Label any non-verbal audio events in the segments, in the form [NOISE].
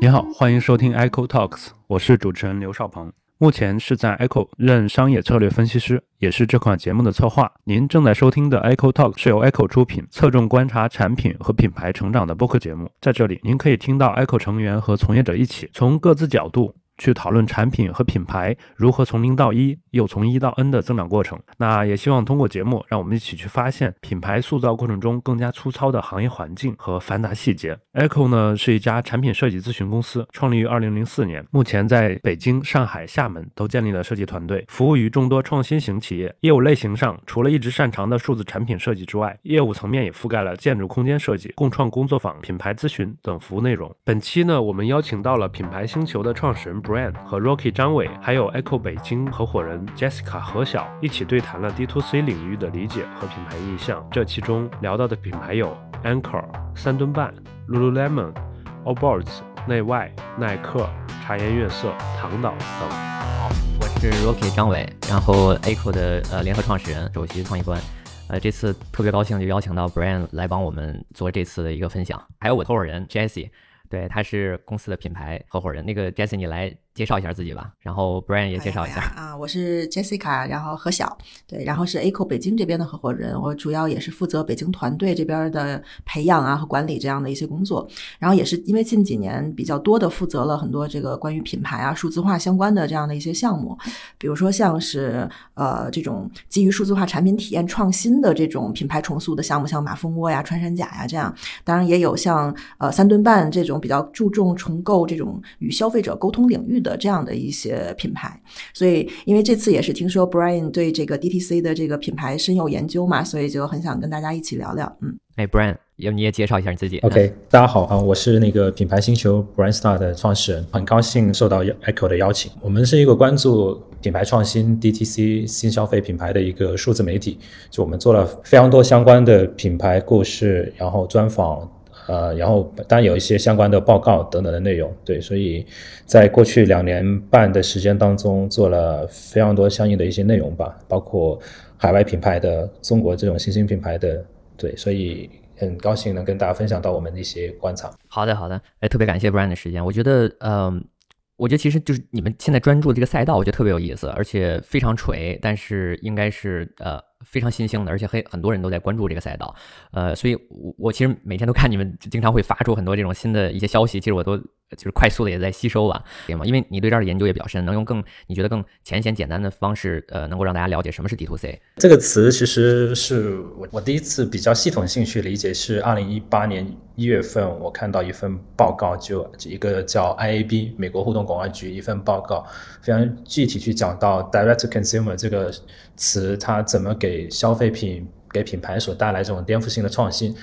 你好，欢迎收听 Echo Talks，我是主持人刘少鹏，目前是在 Echo 任商业策略分析师，也是这款节目的策划。您正在收听的 Echo Talk 是由 Echo 出品，侧重观察产品和品牌成长的播客节目。在这里，您可以听到 Echo 成员和从业者一起从各自角度。去讨论产品和品牌如何从零到一，又从一到 N 的增长过程。那也希望通过节目，让我们一起去发现品牌塑造过程中更加粗糙的行业环境和繁杂细节。Echo 呢是一家产品设计咨询公司，创立于2004年，目前在北京、上海、厦门都建立了设计团队，服务于众多创新型企业。业务类型上，除了一直擅长的数字产品设计之外，业务层面也覆盖了建筑空间设计、共创工作坊、品牌咨询等服务内容。本期呢，我们邀请到了品牌星球的创始人。Brand 和 Rocky 张伟，还有 Echo 北京合伙人 Jessica 何晓一起对谈了 D to C 领域的理解和品牌意向。这其中聊到的品牌有 Anchor、三吨半、Lululemon、Allbirds、内外、耐克、茶颜悦色、唐岛等。好，我是 Rocky 张伟，然后 Echo 的呃联合创始人、首席创意官。呃，这次特别高兴就邀请到 Brand 来帮我们做这次的一个分享，还有我合伙人 Jessie。对，他是公司的品牌合伙人。那个 Jesse，你来介绍一下自己吧。然后 Brian 也介绍一下啊，我是 Jessica，然后何晓，对，然后是 Echo 北京这边的合伙人。我主要也是负责北京团队这边的培养啊和管理这样的一些工作。然后也是因为近几年比较多的负责了很多这个关于品牌啊数字化相关的这样的一些项目，比如说像是呃这种基于数字化产品体验创新的这种品牌重塑的项目，像马蜂窝呀、穿山甲呀这样。当然也有像呃三顿半这种。比较注重重构这种与消费者沟通领域的这样的一些品牌，所以因为这次也是听说 Brian 对这个 DTC 的这个品牌深有研究嘛，所以就很想跟大家一起聊聊。嗯，哎，Brian，要你也介绍一下你自己。OK，大家好啊，我是那个品牌星球 Brian Star 的创始人，很高兴受到 Echo 的邀请。我们是一个关注品牌创新、DTC 新消费品牌的一个数字媒体，就我们做了非常多相关的品牌故事，然后专访。呃，然后当然有一些相关的报告等等的内容，对，所以在过去两年半的时间当中，做了非常多相应的一些内容吧，包括海外品牌的、中国这种新兴品牌的，对，所以很高兴能跟大家分享到我们的一些观察。好的，好的，哎，特别感谢 Brian 的时间，我觉得，嗯，我觉得其实就是你们现在专注这个赛道，我觉得特别有意思，而且非常锤，但是应该是呃。非常新兴的，而且很很多人都在关注这个赛道，呃，所以我我其实每天都看你们经常会发出很多这种新的一些消息，其实我都就是快速的也在吸收吧，对吗？因为你对这儿的研究也比较深，能用更你觉得更浅显简单的方式，呃，能够让大家了解什么是 D to C 这个词，其实是我我第一次比较系统性去理解，是二零一八年一月份我看到一份报告，就一个叫 IAB 美国互动广告局一份报告，非常具体去讲到 Direct to Consumer 这个。词它怎么给消费品给品牌所带来这种颠覆性的创新？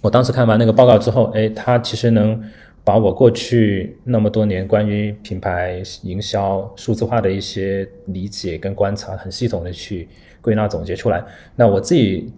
我当时看完那个报告之后，哎，它其实能把我过去那么多年关于品牌营销数字化的一些理解跟观察，很系统的去归纳总结出来。那我自己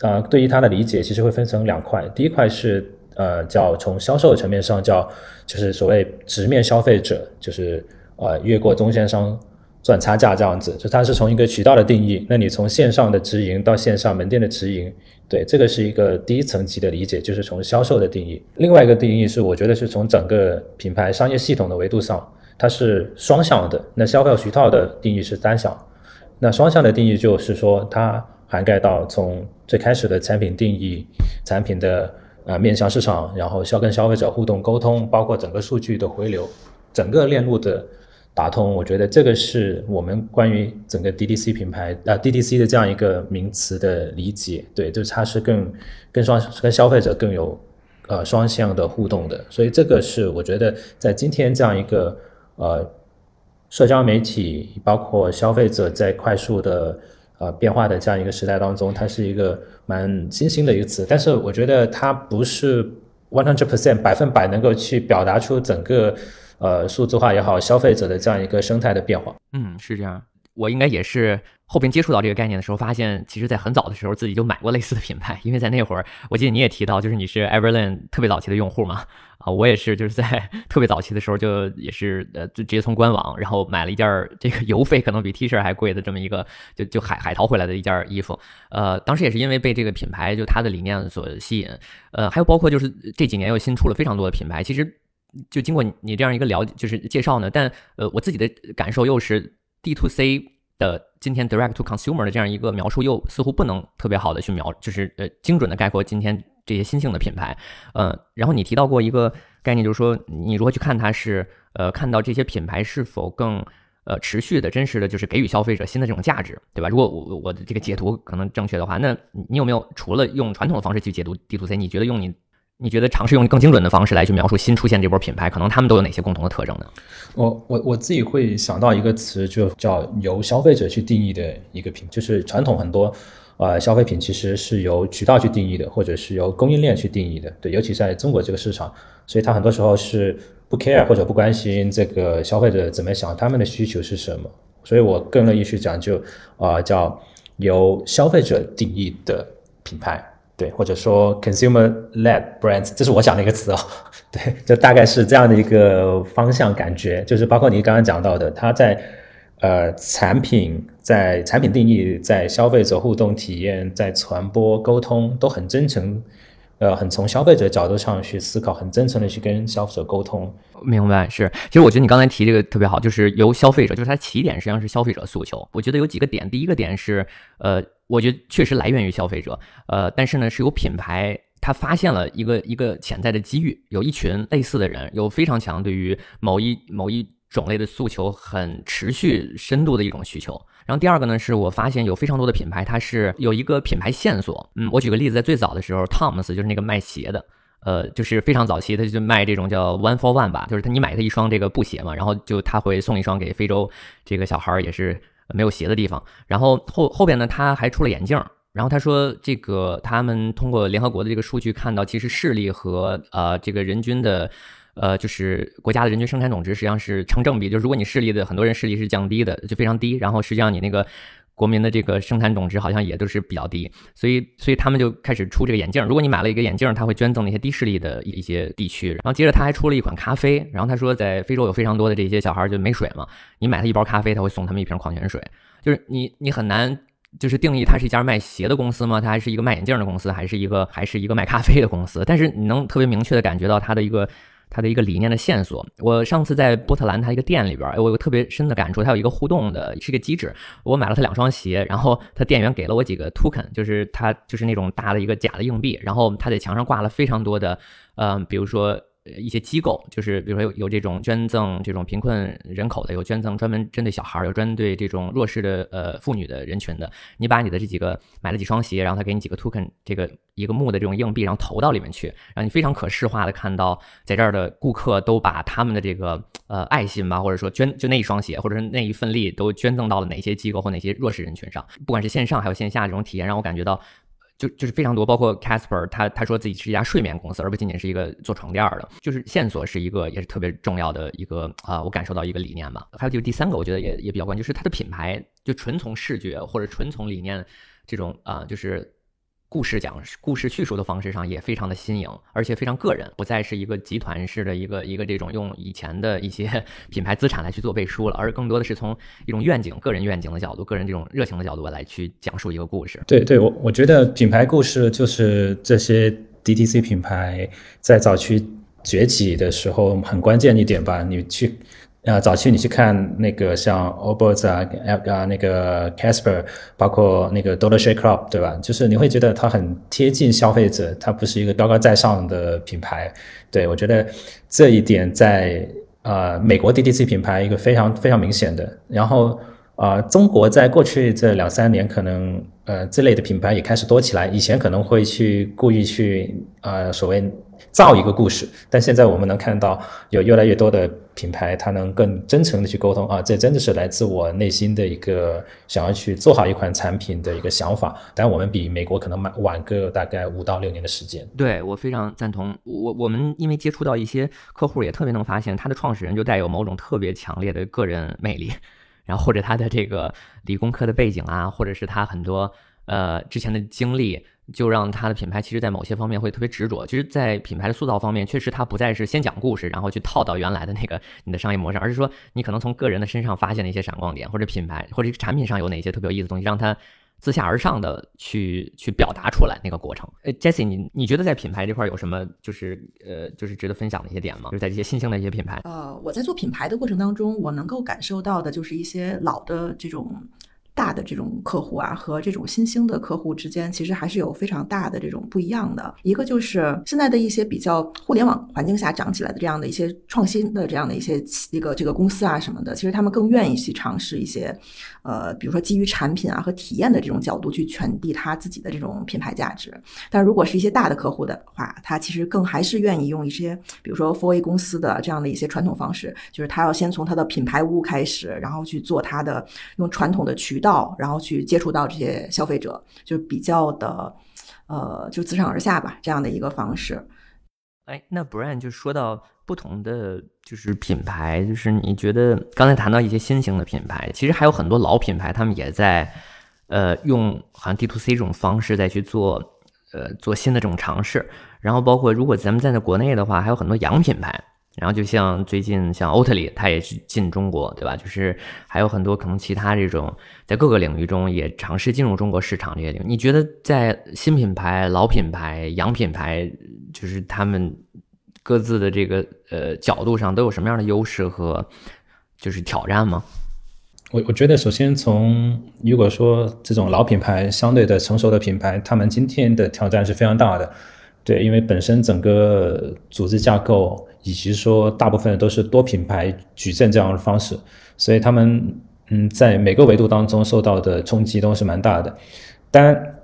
啊，对于它的理解其实会分成两块，第一块是呃叫从销售层面上叫就是所谓直面消费者，就是呃越过中间商。赚差价这样子，就它是从一个渠道的定义，那你从线上的直营到线上门店的直营，对，这个是一个第一层级的理解，就是从销售的定义。另外一个定义是，我觉得是从整个品牌商业系统的维度上，它是双向的。那消费渠道的定义是单向，那双向的定义就是说，它涵盖到从最开始的产品定义、产品的呃面向市场，然后消跟消费者互动沟通，包括整个数据的回流，整个链路的。打通，我觉得这个是我们关于整个 DDC 品牌啊 DDC 的这样一个名词的理解，对，就是它是更更双跟消费者更有呃双向的互动的，所以这个是我觉得在今天这样一个呃社交媒体包括消费者在快速的呃变化的这样一个时代当中，它是一个蛮新兴的一个词，但是我觉得它不是 one hundred percent 百分百能够去表达出整个。呃，数字化也好，消费者的这样一个生态的变化，嗯，是这样。我应该也是后边接触到这个概念的时候，发现其实在很早的时候自己就买过类似的品牌，因为在那会儿，我记得你也提到，就是你是 Everlane 特别早期的用户嘛，啊，我也是，就是在 [LAUGHS] 特别早期的时候就也是呃，就直接从官网然后买了一件儿这个邮费可能比 T 恤还贵的这么一个就就海海淘回来的一件衣服，呃，当时也是因为被这个品牌就它的理念所吸引，呃，还有包括就是这几年又新出了非常多的品牌，其实就经过你这样一个了解就是介绍呢，但呃，我自己的感受又是。D to C 的今天 Direct to Consumer 的这样一个描述，又似乎不能特别好的去描，就是呃精准的概括今天这些新兴的品牌。呃，然后你提到过一个概念，就是说你如何去看它是呃看到这些品牌是否更呃持续的、真实的，就是给予消费者新的这种价值，对吧？如果我我的这个解读可能正确的话，那你有没有除了用传统的方式去解读 D to C，你觉得用你？你觉得尝试用更精准的方式来去描述新出现这波品牌，可能他们都有哪些共同的特征呢？我我我自己会想到一个词，就叫由消费者去定义的一个品，就是传统很多呃消费品其实是由渠道去定义的，或者是由供应链去定义的。对，尤其在中国这个市场，所以它很多时候是不 care 或者不关心这个消费者怎么想，他们的需求是什么。所以我更乐意去讲就啊，叫由消费者定义的品牌。对，或者说 consumer-led brands，这是我讲的一个词哦。[LAUGHS] 对，就大概是这样的一个方向感觉，就是包括你刚刚讲到的，它在呃产品、在产品定义、在消费者互动体验、在传播沟通都很真诚。呃，很从消费者角度上去思考，很真诚的去跟消费者沟通。明白，是。其实我觉得你刚才提这个特别好，就是由消费者，就是它起点实际上是消费者诉求。我觉得有几个点，第一个点是，呃，我觉得确实来源于消费者，呃，但是呢，是有品牌它发现了一个一个潜在的机遇，有一群类似的人，有非常强对于某一某一种类的诉求，很持续深度的一种需求。然后第二个呢，是我发现有非常多的品牌，它是有一个品牌线索。嗯，我举个例子，在最早的时候，Tom's 就是那个卖鞋的，呃，就是非常早期，他就卖这种叫 One for One 吧，就是他你买他一双这个布鞋嘛，然后就他会送一双给非洲这个小孩儿，也是没有鞋的地方。然后后后边呢，他还出了眼镜。然后他说，这个他们通过联合国的这个数据看到，其实视力和呃这个人均的。呃，就是国家的人均生产总值实际上是成正比，就是如果你视力的很多人视力是降低的，就非常低，然后实际上你那个国民的这个生产总值好像也都是比较低，所以所以他们就开始出这个眼镜。如果你买了一个眼镜，他会捐赠那些低视力的一些地区。然后接着他还出了一款咖啡，然后他说在非洲有非常多的这些小孩就没水嘛，你买他一包咖啡，他会送他们一瓶矿泉水。就是你你很难就是定义它是一家卖鞋的公司吗？它还是一个卖眼镜的公司，还是一个还是一个卖咖啡的公司？但是你能特别明确的感觉到它的一个。他的一个理念的线索，我上次在波特兰他一个店里边，我有特别深的感触，他有一个互动的，是一个机制。我买了他两双鞋，然后他店员给了我几个 token，就是他就是那种大的一个假的硬币，然后他在墙上挂了非常多的，嗯，比如说。呃，一些机构就是比如说有有这种捐赠这种贫困人口的，有捐赠专门针对小孩儿，有针对这种弱势的呃妇女的人群的。你把你的这几个买了几双鞋，然后他给你几个 token，这个一个木的这种硬币，然后投到里面去，让你非常可视化的看到在这儿的顾客都把他们的这个呃爱心吧，或者说捐就那一双鞋，或者是那一份力都捐赠到了哪些机构或哪些弱势人群上。不管是线上还有线下这种体验，让我感觉到。就就是非常多，包括 Casper，他他说自己是一家睡眠公司，而不仅仅是一个做床垫的。就是线索是一个也是特别重要的一个啊，我感受到一个理念吧。还有就是第三个，我觉得也也比较关键，就是它的品牌就纯从视觉或者纯从理念这种啊，就是。故事讲故事叙述的方式上也非常的新颖，而且非常个人，不再是一个集团式的一个一个这种用以前的一些 [LAUGHS] 品牌资产来去做背书了，而更多的是从一种愿景、个人愿景的角度、个人这种热情的角度来去讲述一个故事。对对，我我觉得品牌故事就是这些 DTC 品牌在早期崛起的时候很关键一点吧，你去。呃，早期你去看那个像 o b o s 啊，啊那个 Casper，包括那个 Dollar Shave Club，对吧？就是你会觉得它很贴近消费者，它不是一个高高在上的品牌。对我觉得这一点在呃美国 DTC 品牌一个非常非常明显的。然后啊，中国在过去这两三年可能呃这类的品牌也开始多起来，以前可能会去故意去呃所谓。造一个故事，但现在我们能看到有越来越多的品牌，它能更真诚的去沟通啊，这真的是来自我内心的一个想要去做好一款产品的一个想法。但我们比美国可能晚晚个大概五到六年的时间。对我非常赞同。我我们因为接触到一些客户，也特别能发现他的创始人就带有某种特别强烈的个人魅力。[LAUGHS] 然后或者他的这个理工科的背景啊，或者是他很多呃之前的经历，就让他的品牌其实在某些方面会特别执着。其实，在品牌的塑造方面，确实他不再是先讲故事，然后去套到原来的那个你的商业模式，而是说你可能从个人的身上发现了一些闪光点，或者品牌或者产品上有哪些特别有意思的东西，让他。自下而上的去去表达出来那个过程，呃，Jesse，你你觉得在品牌这块有什么就是呃就是值得分享的一些点吗？就是在这些新兴的一些品牌，呃，我在做品牌的过程当中，我能够感受到的就是一些老的这种。大的这种客户啊，和这种新兴的客户之间，其实还是有非常大的这种不一样的。一个就是现在的一些比较互联网环境下长起来的这样的一些创新的这样的一些一个这个公司啊什么的，其实他们更愿意去尝试一些，呃，比如说基于产品啊和体验的这种角度去传递他自己的这种品牌价值。但如果是一些大的客户的话，他其实更还是愿意用一些，比如说 4A 公司的这样的一些传统方式，就是他要先从他的品牌屋开始，然后去做他的用传统的渠。到，然后去接触到这些消费者，就比较的，呃，就自上而下吧，这样的一个方式。哎，那不然就说到不同的就是品牌，就是你觉得刚才谈到一些新型的品牌，其实还有很多老品牌，他们也在呃用好像 D to C 这种方式再去做呃做新的这种尝试。然后包括如果咱们在那国内的话，还有很多洋品牌。然后就像最近像欧特里，它也是进中国，对吧？就是还有很多可能其他这种在各个领域中也尝试进入中国市场这些领域。你觉得在新品牌、老品牌、洋品牌，就是他们各自的这个呃角度上都有什么样的优势和就是挑战吗？我我觉得首先从如果说这种老品牌相对的成熟的品牌，他们今天的挑战是非常大的。对，因为本身整个组织架构，以及说大部分都是多品牌矩阵这样的方式，所以他们嗯，在每个维度当中受到的冲击都是蛮大的。当然，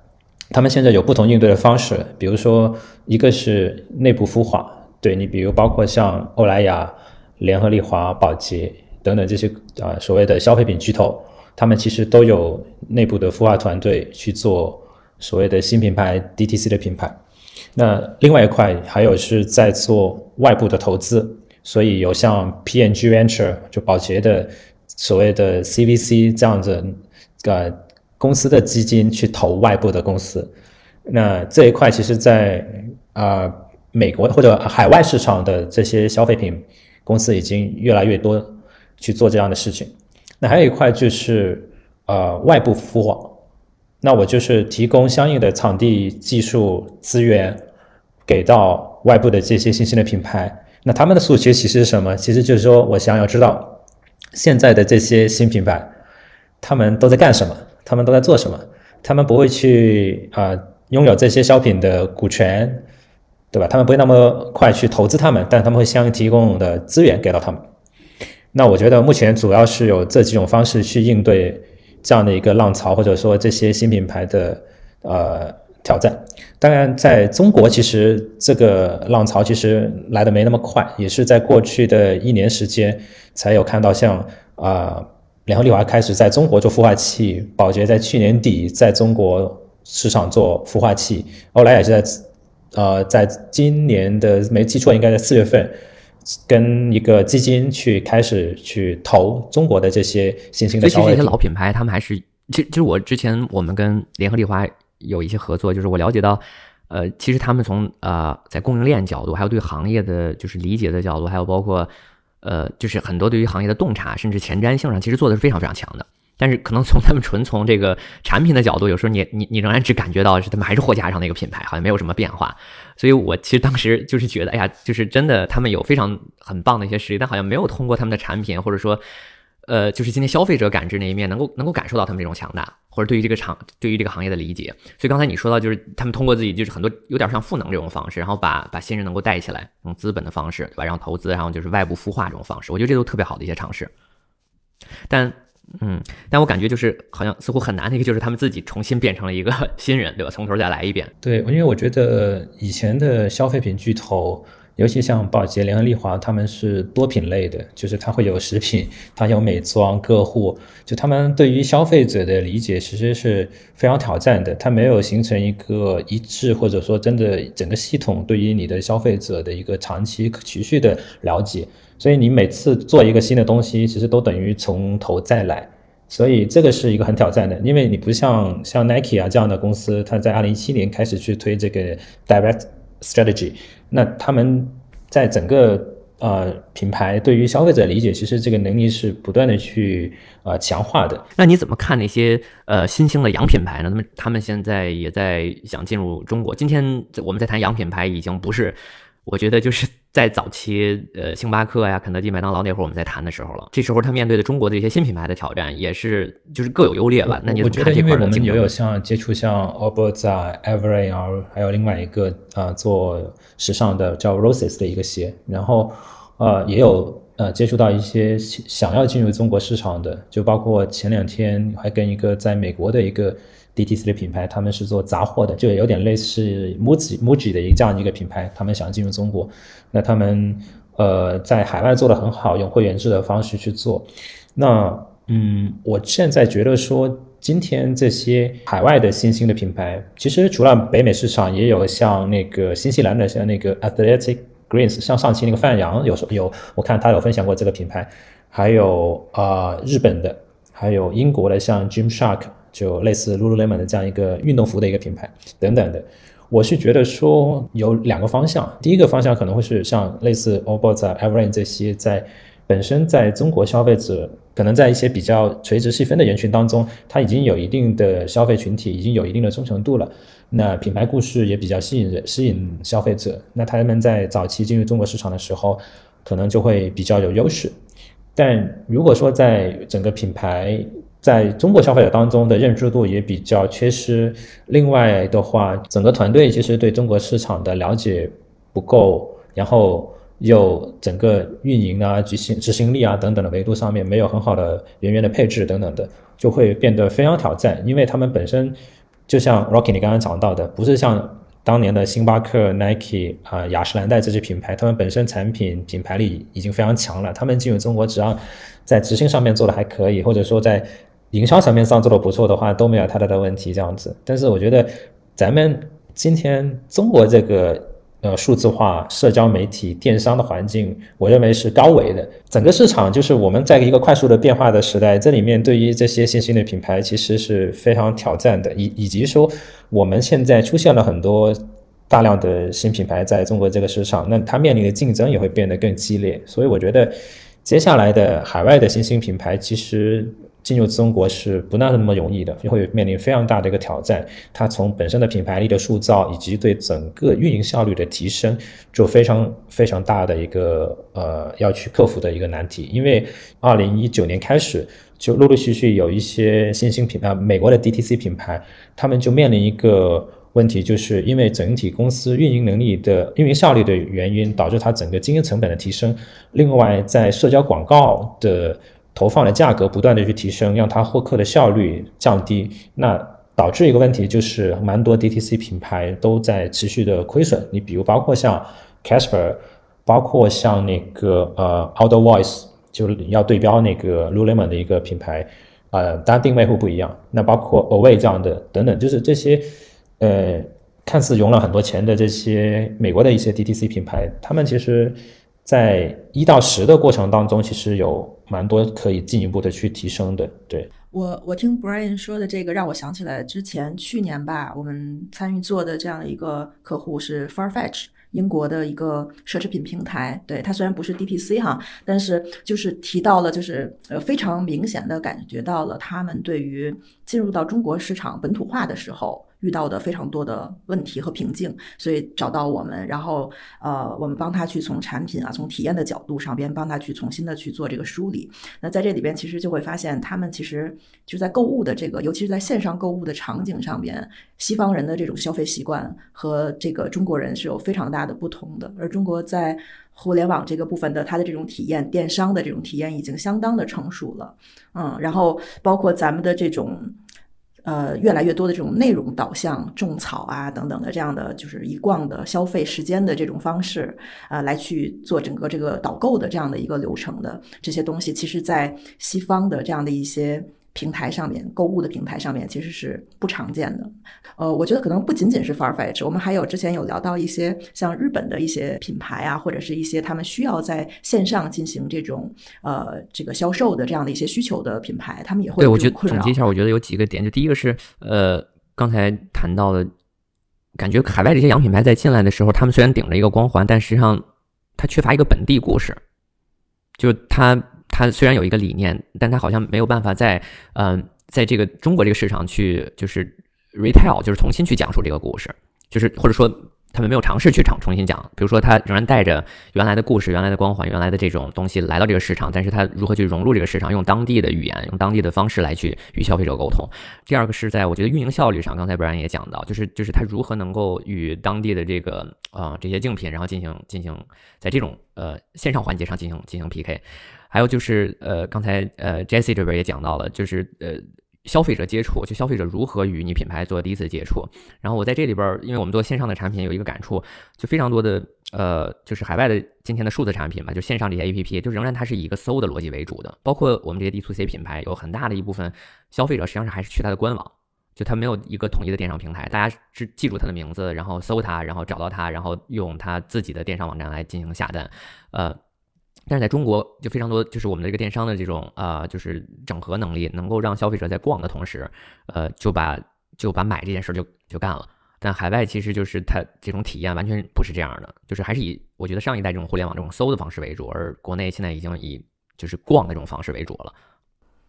他们现在有不同应对的方式，比如说一个是内部孵化，对你，比如包括像欧莱雅、联合利华、宝洁等等这些啊所谓的消费品巨头，他们其实都有内部的孵化团队去做所谓的新品牌 DTC 的品牌。那另外一块还有是在做外部的投资，所以有像 PNG Venture 就宝洁的所谓的 CVC 这样子呃公司的基金去投外部的公司。那这一块其实，在啊美国或者海外市场的这些消费品公司已经越来越多去做这样的事情。那还有一块就是呃外部孵化。那我就是提供相应的场地、技术资源给到外部的这些新兴的品牌。那他们的诉求其实是什么？其实就是说我想要知道现在的这些新品牌，他们都在干什么？他们都在做什么？他们不会去啊拥有这些商品的股权，对吧？他们不会那么快去投资他们，但他们会相应提供的资源给到他们。那我觉得目前主要是有这几种方式去应对。这样的一个浪潮，或者说这些新品牌的呃挑战，当然在中国，其实这个浪潮其实来的没那么快，也是在过去的一年时间才有看到像啊联合利华开始在中国做孵化器，宝洁在去年底在中国市场做孵化器，欧莱雅是在呃在今年的没记错应该在四月份。跟一个基金去开始去投中国的这些新兴的消费所以这些老品牌，他们还是，其实其实我之前我们跟联合利华有一些合作，就是我了解到，呃，其实他们从呃在供应链角度，还有对行业的就是理解的角度，还有包括呃就是很多对于行业的洞察，甚至前瞻性上，其实做的是非常非常强的。但是可能从他们纯从这个产品的角度，有时候你你你仍然只感觉到是他们还是货架上的一个品牌，好像没有什么变化。所以我其实当时就是觉得，哎呀，就是真的他们有非常很棒的一些实力，但好像没有通过他们的产品，或者说，呃，就是今天消费者感知那一面，能够能够感受到他们这种强大，或者对于这个厂对于这个行业的理解。所以刚才你说到，就是他们通过自己就是很多有点像赋能这种方式，然后把把新人能够带起来，用资本的方式，对吧？然后投资，然后就是外部孵化这种方式，我觉得这都特别好的一些尝试，但。嗯，但我感觉就是好像似乎很难的一个，就是他们自己重新变成了一个新人，对吧？从头再来一遍。对，因为我觉得以前的消费品巨头，尤其像宝洁、联合利华，他们是多品类的，就是它会有食品，它有美妆、个护，就他们对于消费者的理解其实是非常挑战的，它没有形成一个一致，或者说真的整个系统对于你的消费者的一个长期持续的了解，所以你每次做一个新的东西，其实都等于从头再来，所以这个是一个很挑战的，因为你不像像 Nike 啊这样的公司，它在二零一七年开始去推这个 Direct Strategy。那他们在整个呃品牌对于消费者理解，其实这个能力是不断的去呃强化的。那你怎么看那些呃新兴的洋品牌呢？那么他们现在也在想进入中国。今天我们在谈洋品牌，已经不是。我觉得就是在早期，呃，星巴克呀、肯德基、麦当劳那会儿我们在谈的时候了。这时候他面对的中国的一些新品牌的挑战，也是就是各有优劣吧。那你我觉得，因为我们也有像接触像 Allbirds 啊、Every 啊，还有另外一个呃做时尚的叫 Roses 的一个鞋，然后呃也有呃接触到一些想要进入中国市场的，就包括前两天还跟一个在美国的一个。DTC 的品牌，他们是做杂货的，就有点类似 Muji Muji 的一这样一个品牌，他们想进入中国，那他们呃在海外做的很好，用会员制的方式去做。那嗯，我现在觉得说，今天这些海外的新兴的品牌，其实除了北美市场，也有像那个新西兰的，像那个 Athletic Greens，像上期那个范阳有有，我看他有分享过这个品牌，还有啊日本的，还有英国的，像 Gymshark。就类似 Lululemon 的这样一个运动服的一个品牌等等的，我是觉得说有两个方向。第一个方向可能会是像类似 Allbirds、Everlane 这些在本身在中国消费者可能在一些比较垂直细分的人群当中，它已经有一定的消费群体，已经有一定的忠诚度了。那品牌故事也比较吸引人，吸引消费者。那他们在早期进入中国市场的时候，可能就会比较有优势。但如果说在整个品牌，在中国消费者当中的认知度也比较缺失。另外的话，整个团队其实对中国市场的了解不够，然后又整个运营啊、执行执行力啊等等的维度上面没有很好的人员的配置等等的，就会变得非常挑战。因为他们本身就像 Rocky 你刚刚讲到的，不是像当年的星巴克、Nike 啊、雅诗兰黛这些品牌，他们本身产品品牌力已经非常强了。他们进入中国，只要在执行上面做的还可以，或者说在营销层面上做的不错的话，都没有太大的问题这样子。但是我觉得，咱们今天中国这个呃数字化、社交媒体、电商的环境，我认为是高维的。整个市场就是我们在一个快速的变化的时代，这里面对于这些新兴的品牌，其实是非常挑战的。以以及说，我们现在出现了很多大量的新品牌在中国这个市场，那它面临的竞争也会变得更激烈。所以我觉得，接下来的海外的新兴品牌，其实。进入中国是不那么容易的，就会面临非常大的一个挑战。它从本身的品牌力的塑造，以及对整个运营效率的提升，就非常非常大的一个呃要去克服的一个难题。因为二零一九年开始，就陆陆续续有一些新兴品牌，美国的 DTC 品牌，他们就面临一个问题，就是因为整体公司运营能力的运营效率的原因，导致它整个经营成本的提升。另外，在社交广告的投放的价格不断的去提升，让它获客的效率降低，那导致一个问题就是蛮多 DTC 品牌都在持续的亏损。你比如包括像 Casper，包括像那个呃 Outdoor Voice，就是要对标那个 Lululemon 的一个品牌，呃，当然定位会不一样。那包括 Away 这样的等等，就是这些呃看似融了很多钱的这些美国的一些 DTC 品牌，他们其实。在一到十的过程当中，其实有蛮多可以进一步的去提升的。对我，我听 Brian 说的这个，让我想起来之前去年吧，我们参与做的这样一个客户是 Farfetch，英国的一个奢侈品平台。对它虽然不是 DTC 哈，但是就是提到了，就是呃非常明显的感觉到了他们对于进入到中国市场本土化的时候。遇到的非常多的问题和瓶颈，所以找到我们，然后呃，我们帮他去从产品啊，从体验的角度上边帮他去重新的去做这个梳理。那在这里边，其实就会发现，他们其实就在购物的这个，尤其是在线上购物的场景上边，西方人的这种消费习惯和这个中国人是有非常大的不同的。而中国在互联网这个部分的它的这种体验，电商的这种体验已经相当的成熟了，嗯，然后包括咱们的这种。呃，越来越多的这种内容导向、种草啊等等的这样的，就是一逛的消费时间的这种方式，呃，来去做整个这个导购的这样的一个流程的这些东西，其实在西方的这样的一些。平台上面购物的平台上面其实是不常见的，呃，我觉得可能不仅仅是 Farfetch，我们还有之前有聊到一些像日本的一些品牌啊，或者是一些他们需要在线上进行这种呃这个销售的这样的一些需求的品牌，他们也会对我觉得总结一下，我觉得有几个点，就第一个是呃刚才谈到的，感觉海外这些洋品牌在进来的时候，他们虽然顶着一个光环，但实际上它缺乏一个本地故事，就它。他虽然有一个理念，但他好像没有办法在，嗯，在这个中国这个市场去就是 retail，就是重新去讲述这个故事，就是或者说他们没有尝试去重重新讲。比如说，他仍然带着原来的故事、原来的光环、原来的这种东西来到这个市场，但是他如何去融入这个市场，用当地的语言、用当地的方式来去与消费者沟通。第二个是在我觉得运营效率上，刚才不然也讲到，就是就是他如何能够与当地的这个啊这些竞品，然后进行进行在这种呃线上环节上进行进行 PK。还有就是，呃，刚才呃，Jesse 这边也讲到了，就是呃，消费者接触，就消费者如何与你品牌做第一次接触。然后我在这里边，因为我们做线上的产品，有一个感触，就非常多的，呃，就是海外的今天的数字产品嘛，就线上这些 APP，就仍然它是以一个搜的逻辑为主的。包括我们这些 D to C 品牌，有很大的一部分消费者实际上是还是去它的官网，就它没有一个统一的电商平台，大家是记住它的名字，然后搜它，然后找到它，然后用它自己的电商网站来进行下单，呃。但是在中国就非常多，就是我们的这个电商的这种啊，就是整合能力，能够让消费者在逛的同时，呃，就把就把买这件事就就干了。但海外其实就是它这种体验完全不是这样的，就是还是以我觉得上一代这种互联网这种搜的方式为主，而国内现在已经以就是逛的这种方式为主了。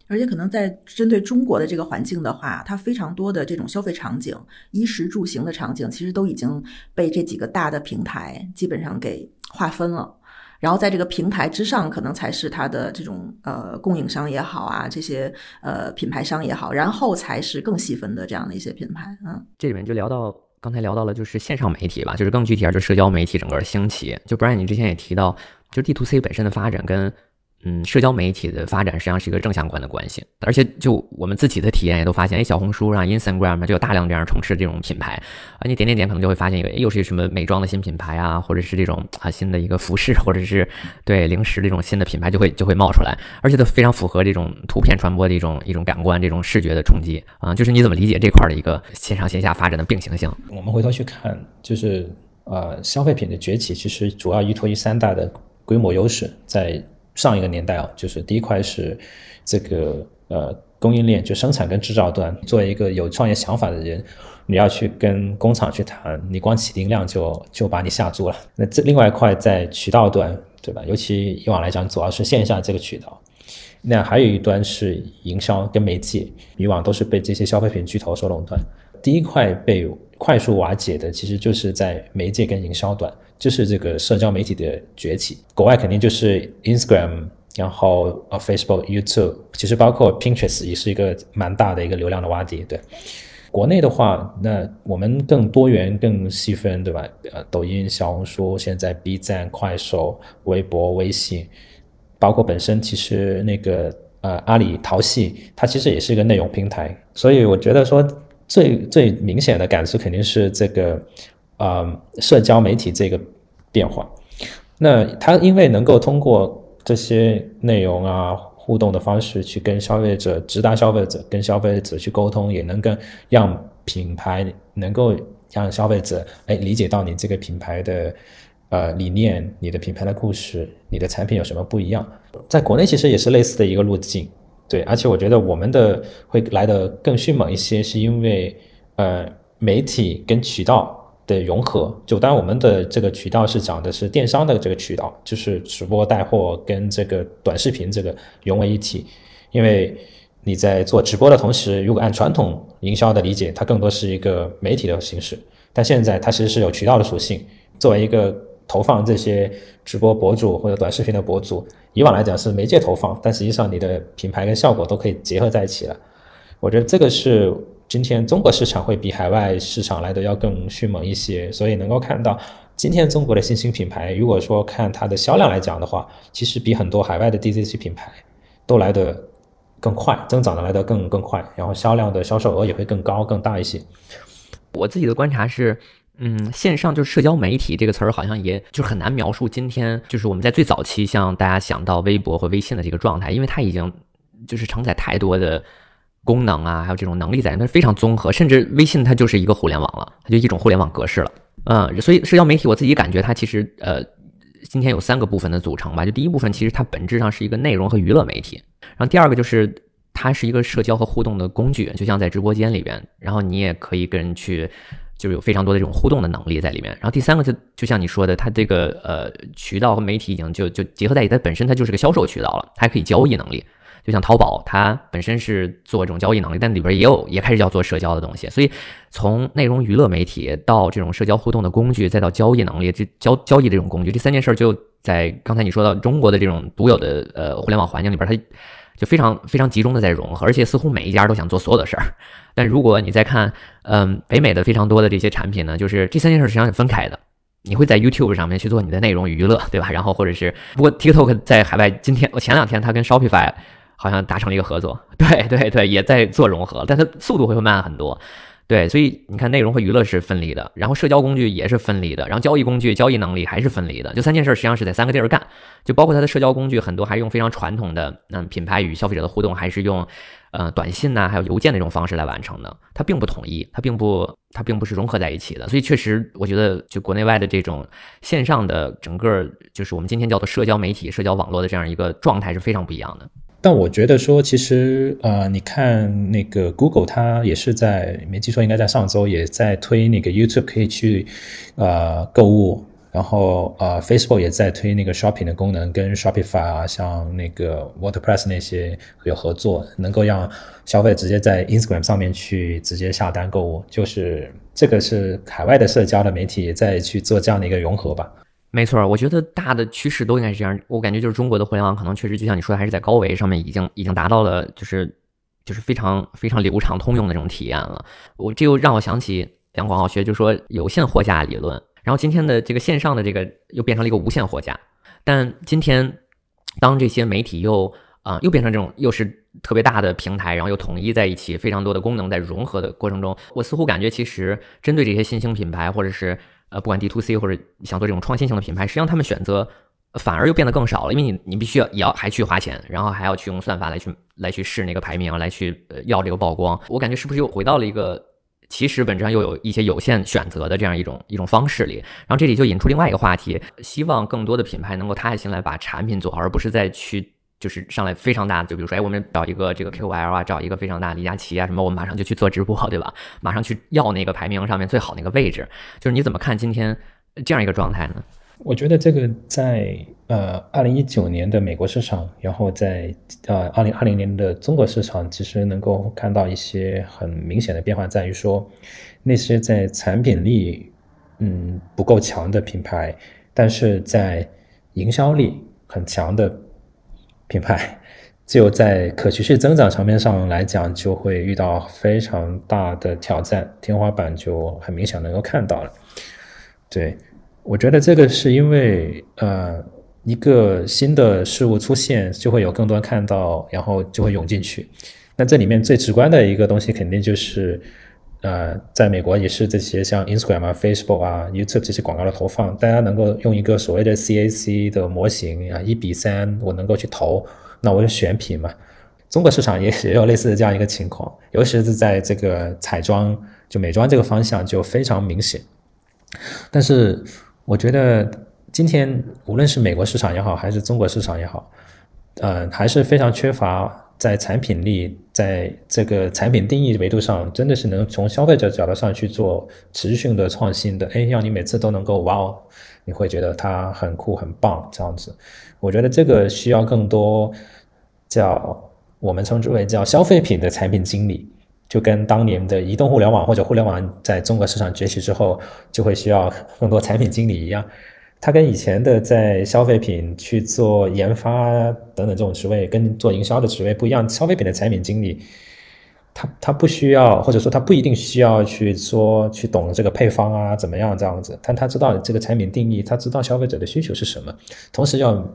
而且可能在针对中国的这个环境的话，它非常多的这种消费场景，衣食住行的场景，其实都已经被这几个大的平台基本上给划分了。然后在这个平台之上，可能才是它的这种呃供应商也好啊，这些呃品牌商也好，然后才是更细分的这样的一些品牌。嗯，这里面就聊到刚才聊到了，就是线上媒体吧，就是更具体点，就社交媒体整个兴起。就不然你之前也提到，就 D to C 本身的发展跟。嗯，社交媒体的发展实际上是一个正相关的关系，而且就我们自己的体验也都发现，哎，小红书上、Instagram 就有大量这样充斥这种品牌啊，你点点点可能就会发现一个，又是什么美妆的新品牌啊，或者是这种啊新的一个服饰，或者是对零食这种新的品牌就会就会冒出来，而且都非常符合这种图片传播的一种一种感官，这种视觉的冲击啊，就是你怎么理解这块的一个线上线下发展的并行性？我们回头去看，就是呃消费品的崛起，其实主要依托于三大的规模优势，在。上一个年代啊，就是第一块是这个呃供应链，就生产跟制造端。作为一个有创业想法的人，你要去跟工厂去谈，你光起订量就就把你吓住了。那这另外一块在渠道端，对吧？尤其以往来讲，主要是线下这个渠道。那还有一端是营销跟媒介，以往都是被这些消费品巨头所垄断。第一块被快速瓦解的，其实就是在媒介跟营销端。就是这个社交媒体的崛起，国外肯定就是 Instagram，然后呃 Facebook、YouTube，其实包括 Pinterest 也是一个蛮大的一个流量的洼地。对，国内的话，那我们更多元、更细分，对吧？呃，抖音、小红书，现在 B 站、快手、微博、微信，包括本身其实那个呃阿里淘系，它其实也是一个内容平台。所以我觉得说最最明显的感受肯定是这个。啊，社交媒体这个变化，那它因为能够通过这些内容啊互动的方式去跟消费者直达消费者，跟消费者去沟通，也能跟让品牌能够让消费者哎理解到你这个品牌的呃理念，你的品牌的故事，你的产品有什么不一样。在国内其实也是类似的一个路径，对，而且我觉得我们的会来的更迅猛一些，是因为呃媒体跟渠道。的融合，就当然我们的这个渠道是讲的是电商的这个渠道，就是直播带货跟这个短视频这个融为一体。因为你在做直播的同时，如果按传统营销的理解，它更多是一个媒体的形式，但现在它其实是有渠道的属性。作为一个投放这些直播博主或者短视频的博主，以往来讲是媒介投放，但实际上你的品牌跟效果都可以结合在一起了。我觉得这个是。今天中国市场会比海外市场来的要更迅猛一些，所以能够看到今天中国的新兴品牌，如果说看它的销量来讲的话，其实比很多海外的 DTC 品牌都来的更快，增长的来得更更快，然后销量的销售额也会更高更大一些。我自己的观察是，嗯，线上就是社交媒体这个词儿，好像也就很难描述今天就是我们在最早期像大家想到微博或微信的这个状态，因为它已经就是承载太多的功能啊，还有这种能力在，那是非常综合，甚至微信它就是一个互联网了，它就一种互联网格式了。嗯，所以社交媒体我自己感觉它其实呃，今天有三个部分的组成吧，就第一部分其实它本质上是一个内容和娱乐媒体，然后第二个就是。它是一个社交和互动的工具，就像在直播间里边，然后你也可以跟人去，就是有非常多的这种互动的能力在里面。然后第三个就就像你说的，它这个呃渠道和媒体已经就就结合在一起，它本身它就是个销售渠道了，它还可以交易能力。就像淘宝，它本身是做这种交易能力，但里边也有也开始要做社交的东西。所以从内容娱乐媒体到这种社交互动的工具，再到交易能力，这交交易这种工具，这三件事就在刚才你说到中国的这种独有的呃互联网环境里边，它。就非常非常集中的在融合，而且似乎每一家都想做所有的事儿。但如果你再看，嗯，北美的非常多的这些产品呢，就是这三件事实际上是分开的。你会在 YouTube 上面去做你的内容娱乐，对吧？然后或者是，不过 TikTok 在海外，今天我前两天他跟 Shopify 好像达成了一个合作，[LAUGHS] 对对对，也在做融合，但它速度会慢很多。对，所以你看，内容和娱乐是分离的，然后社交工具也是分离的，然后交易工具、交易能力还是分离的。就三件事，实际上是在三个地儿干，就包括它的社交工具，很多还用非常传统的，嗯，品牌与消费者的互动还是用，呃，短信呐，还有邮件那种方式来完成的，它并不统一，它并不，它并不是融合在一起的。所以确实，我觉得就国内外的这种线上的整个，就是我们今天叫做社交媒体、社交网络的这样一个状态是非常不一样的。但我觉得说，其实呃，你看那个 Google，它也是在没记错，应该在上周也在推那个 YouTube 可以去呃购物，然后呃 Facebook 也在推那个 Shopping 的功能，跟 Shopify 啊，像那个 WordPress 那些有合作，能够让消费直接在 Instagram 上面去直接下单购物，就是这个是海外的社交的媒体也在去做这样的一个融合吧。没错，我觉得大的趋势都应该是这样。我感觉就是中国的互联网可能确实就像你说的，还是在高维上面已经已经达到了，就是就是非常非常流畅通用的这种体验了。我这又让我想起讲广告学，就说有限货架理论。然后今天的这个线上的这个又变成了一个无限货架。但今天当这些媒体又啊又变成这种又是特别大的平台，然后又统一在一起，非常多的功能在融合的过程中，我似乎感觉其实针对这些新兴品牌或者是。呃，不管 D to C 或者想做这种创新型的品牌，实际上他们选择反而又变得更少了，因为你你必须要也要还去花钱，然后还要去用算法来去来去试那个排名，来去要这个曝光。我感觉是不是又回到了一个其实本质上又有一些有限选择的这样一种一种方式里？然后这里就引出另外一个话题，希望更多的品牌能够踏下心来把产品做好，而不是再去。就是上来非常大，就比如说，哎，我们找一个这个 KOL 啊，找一个非常大的李佳琦啊什么，我们马上就去做直播，对吧？马上去要那个排名上面最好那个位置。就是你怎么看今天这样一个状态呢？我觉得这个在呃二零一九年的美国市场，然后在呃二零二零年的中国市场，其实能够看到一些很明显的变化，在于说那些在产品力嗯不够强的品牌，但是在营销力很强的。品牌就在可持续增长层面上来讲，就会遇到非常大的挑战，天花板就很明显能够看到了。对我觉得这个是因为呃一个新的事物出现，就会有更多人看到，然后就会涌进去。那这里面最直观的一个东西，肯定就是呃，在美国也是这些像 Instagram 啊、Facebook 啊、YouTube 这些广告的投放，大家能够用一个所谓的 CAC 的模型啊，一比三，我能够去投。那我就选品嘛，中国市场也也有类似的这样一个情况，[LAUGHS] 尤其是在这个彩妆就美妆这个方向就非常明显。但是我觉得今天无论是美国市场也好，还是中国市场也好，呃，还是非常缺乏在产品力，在这个产品定义维度上，真的是能从消费者角度上去做持续的创新的，哎，让你每次都能够哇哦，你会觉得它很酷很棒这样子。我觉得这个需要更多叫我们称之为叫消费品的产品经理，就跟当年的移动互联网或者互联网在中国市场崛起之后，就会需要更多产品经理一样。他跟以前的在消费品去做研发等等这种职位，跟做营销的职位不一样。消费品的产品经理。他他不需要，或者说他不一定需要去说去懂这个配方啊，怎么样这样子？但他知道这个产品定义，他知道消费者的需求是什么，同时要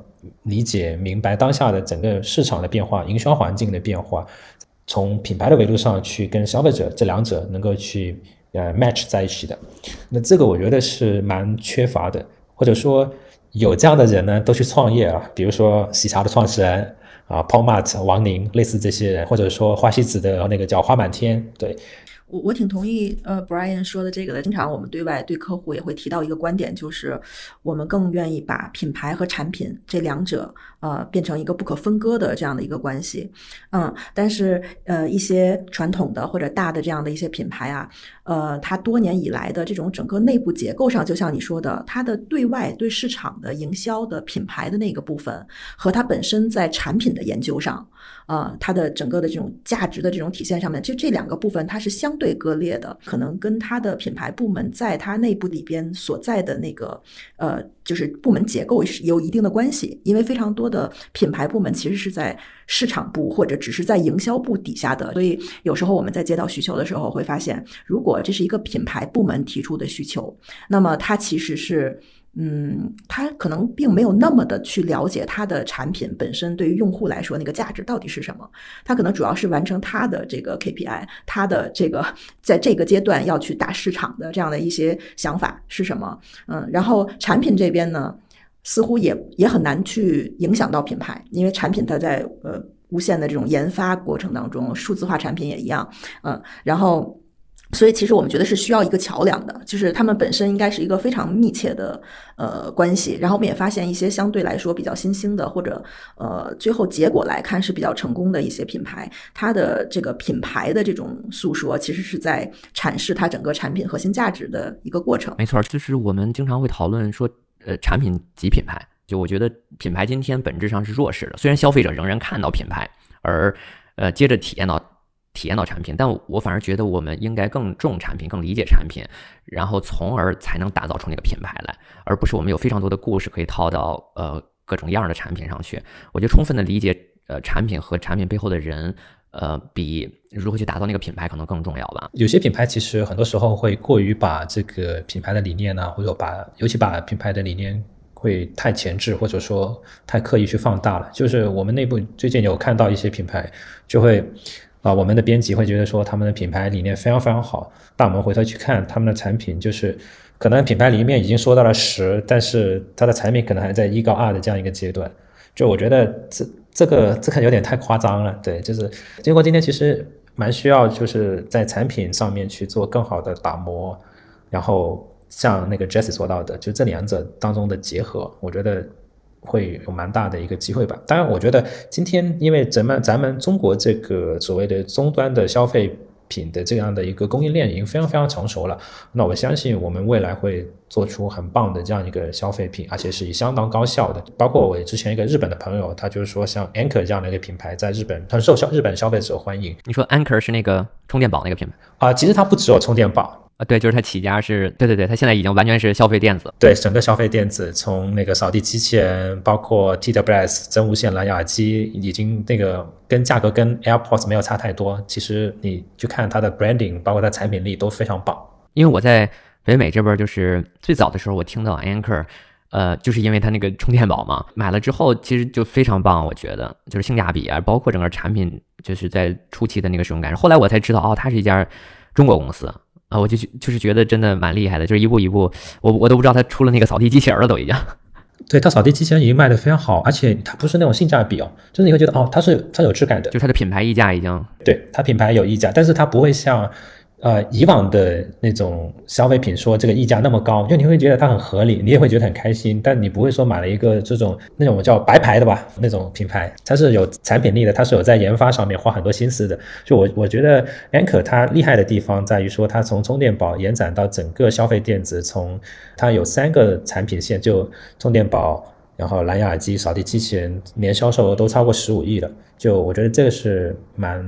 理解明白当下的整个市场的变化、营销环境的变化，从品牌的维度上去跟消费者这两者能够去呃 match 在一起的。那这个我觉得是蛮缺乏的，或者说有这样的人呢，都去创业啊，比如说喜茶的创始人啊，Paul Mart、王宁，类似这些人，或者说花西子的那个叫花满天，对。我我挺同意呃，Brian 说的这个的。经常我们对外对客户也会提到一个观点，就是我们更愿意把品牌和产品这两者呃变成一个不可分割的这样的一个关系。嗯，但是呃一些传统的或者大的这样的一些品牌啊，呃，它多年以来的这种整个内部结构上，就像你说的，它的对外对市场的营销的品牌的那个部分，和它本身在产品的研究上。呃，它的整个的这种价值的这种体现上面，就这两个部分它是相对割裂的，可能跟它的品牌部门在它内部里边所在的那个呃，就是部门结构是有一定的关系。因为非常多的品牌部门其实是在市场部或者只是在营销部底下的，所以有时候我们在接到需求的时候会发现，如果这是一个品牌部门提出的需求，那么它其实是。嗯，他可能并没有那么的去了解他的产品本身对于用户来说那个价值到底是什么。他可能主要是完成他的这个 KPI，他的这个在这个阶段要去打市场的这样的一些想法是什么？嗯，然后产品这边呢，似乎也也很难去影响到品牌，因为产品它在呃无限的这种研发过程当中，数字化产品也一样，嗯，然后。所以，其实我们觉得是需要一个桥梁的，就是他们本身应该是一个非常密切的呃关系。然后，我们也发现一些相对来说比较新兴的，或者呃最后结果来看是比较成功的一些品牌，它的这个品牌的这种诉说，其实是在阐释它整个产品核心价值的一个过程。没错，就是我们经常会讨论说，呃，产品及品牌。就我觉得品牌今天本质上是弱势的，虽然消费者仍然看到品牌，而呃接着体验到。体验到产品，但我反而觉得我们应该更重产品，更理解产品，然后从而才能打造出那个品牌来，而不是我们有非常多的故事可以套到呃各种样的产品上去。我觉得充分的理解呃产品和产品背后的人，呃比如何去打造那个品牌可能更重要吧。有些品牌其实很多时候会过于把这个品牌的理念呢，或者把尤其把品牌的理念会太前置，或者说太刻意去放大了。就是我们内部最近有看到一些品牌就会。啊，我们的编辑会觉得说他们的品牌理念非常非常好，但我们回头去看他们的产品，就是可能品牌理念已经说到了十，但是它的产品可能还在一到二的这样一个阶段。就我觉得这这个这个有点太夸张了。对，就是经过今天其实蛮需要就是在产品上面去做更好的打磨，然后像那个 Jesse 说到的，就这两者当中的结合，我觉得。会有蛮大的一个机会吧。当然，我觉得今天因为咱们咱们中国这个所谓的终端的消费品的这样的一个供应链已经非常非常成熟了。那我相信我们未来会做出很棒的这样一个消费品，而且是以相当高效的。包括我之前一个日本的朋友，他就是说像 Anker 这样的一个品牌，在日本很受消日本消费者欢迎。你说 Anker 是那个充电宝那个品牌啊？其实它不只有充电宝。啊，对，就是它起家是，对对对，它现在已经完全是消费电子，对，整个消费电子，从那个扫地机器人，包括 TWS 真无线蓝牙耳机，已经那个跟价格跟 AirPods 没有差太多。其实你去看它的 branding，包括它产品力都非常棒。因为我在北美这边，就是最早的时候，我听到 Anker，呃，就是因为它那个充电宝嘛，买了之后其实就非常棒，我觉得就是性价比啊，包括整个产品就是在初期的那个使用感受。后来我才知道，哦，它是一家中国公司。啊，我就就是觉得真的蛮厉害的，就是一步一步，我我都不知道他出了那个扫地机器人了，都已经。[LAUGHS] 对他扫地机器人已经卖的非常好，而且它不是那种性价比哦，就是你会觉得哦，它是它有质感的，就它的品牌溢价已经。对它品牌有溢价，但是它不会像。呃，以往的那种消费品说这个溢价那么高，就你会觉得它很合理，你也会觉得很开心，但你不会说买了一个这种那种叫白牌的吧那种品牌，它是有产品力的，它是有在研发上面花很多心思的。就我我觉得 Anker 它厉害的地方在于说，它从充电宝延展到整个消费电子，从它有三个产品线，就充电宝，然后蓝牙耳机、扫地机器人，年销售额都超过十五亿了。就我觉得这个是蛮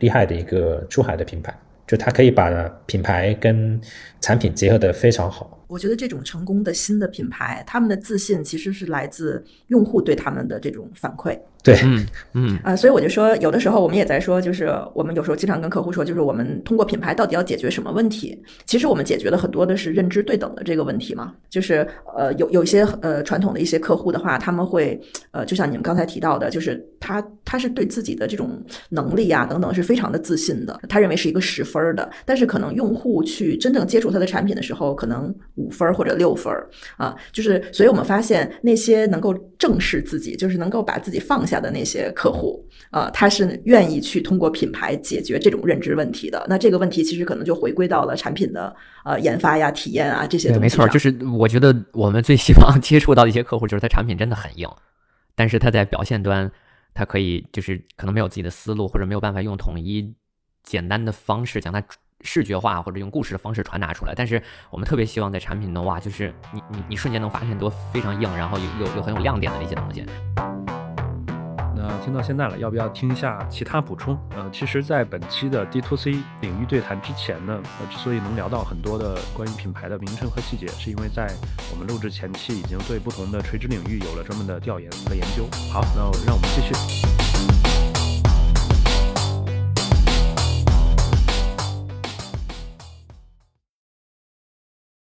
厉害的一个出海的品牌。就它可以把品牌跟产品结合的非常好。我觉得这种成功的新的品牌，他们的自信其实是来自用户对他们的这种反馈。对，嗯嗯啊、所以我就说，有的时候我们也在说，就是我们有时候经常跟客户说，就是我们通过品牌到底要解决什么问题？其实我们解决的很多的是认知对等的这个问题嘛。就是呃，有有一些呃传统的一些客户的话，他们会呃，就像你们刚才提到的，就是他他是对自己的这种能力啊等等是非常的自信的，他认为是一个十分儿的，但是可能用户去真正接触他的产品的时候，可能五分儿或者六分儿啊，就是所以我们发现那些能够正视自己，就是能够把自己放下的那些客户啊，他是愿意去通过品牌解决这种认知问题的。那这个问题其实可能就回归到了产品的呃研发呀、体验啊这些对，没错。就是我觉得我们最希望接触到的一些客户，就是他产品真的很硬，但是他在表现端，他可以就是可能没有自己的思路，或者没有办法用统一简单的方式将它视觉化，或者用故事的方式传达出来。但是我们特别希望在产品中，哇，就是你你你瞬间能发现多非常硬，然后又又又很有亮点的一些东西。那听到现在了，要不要听一下其他补充？呃，其实，在本期的 D to C 领域对谈之前呢，呃，之所以能聊到很多的关于品牌的名称和细节，是因为在我们录制前期已经对不同的垂直领域有了专门的调研和研究。好，那让我们继续。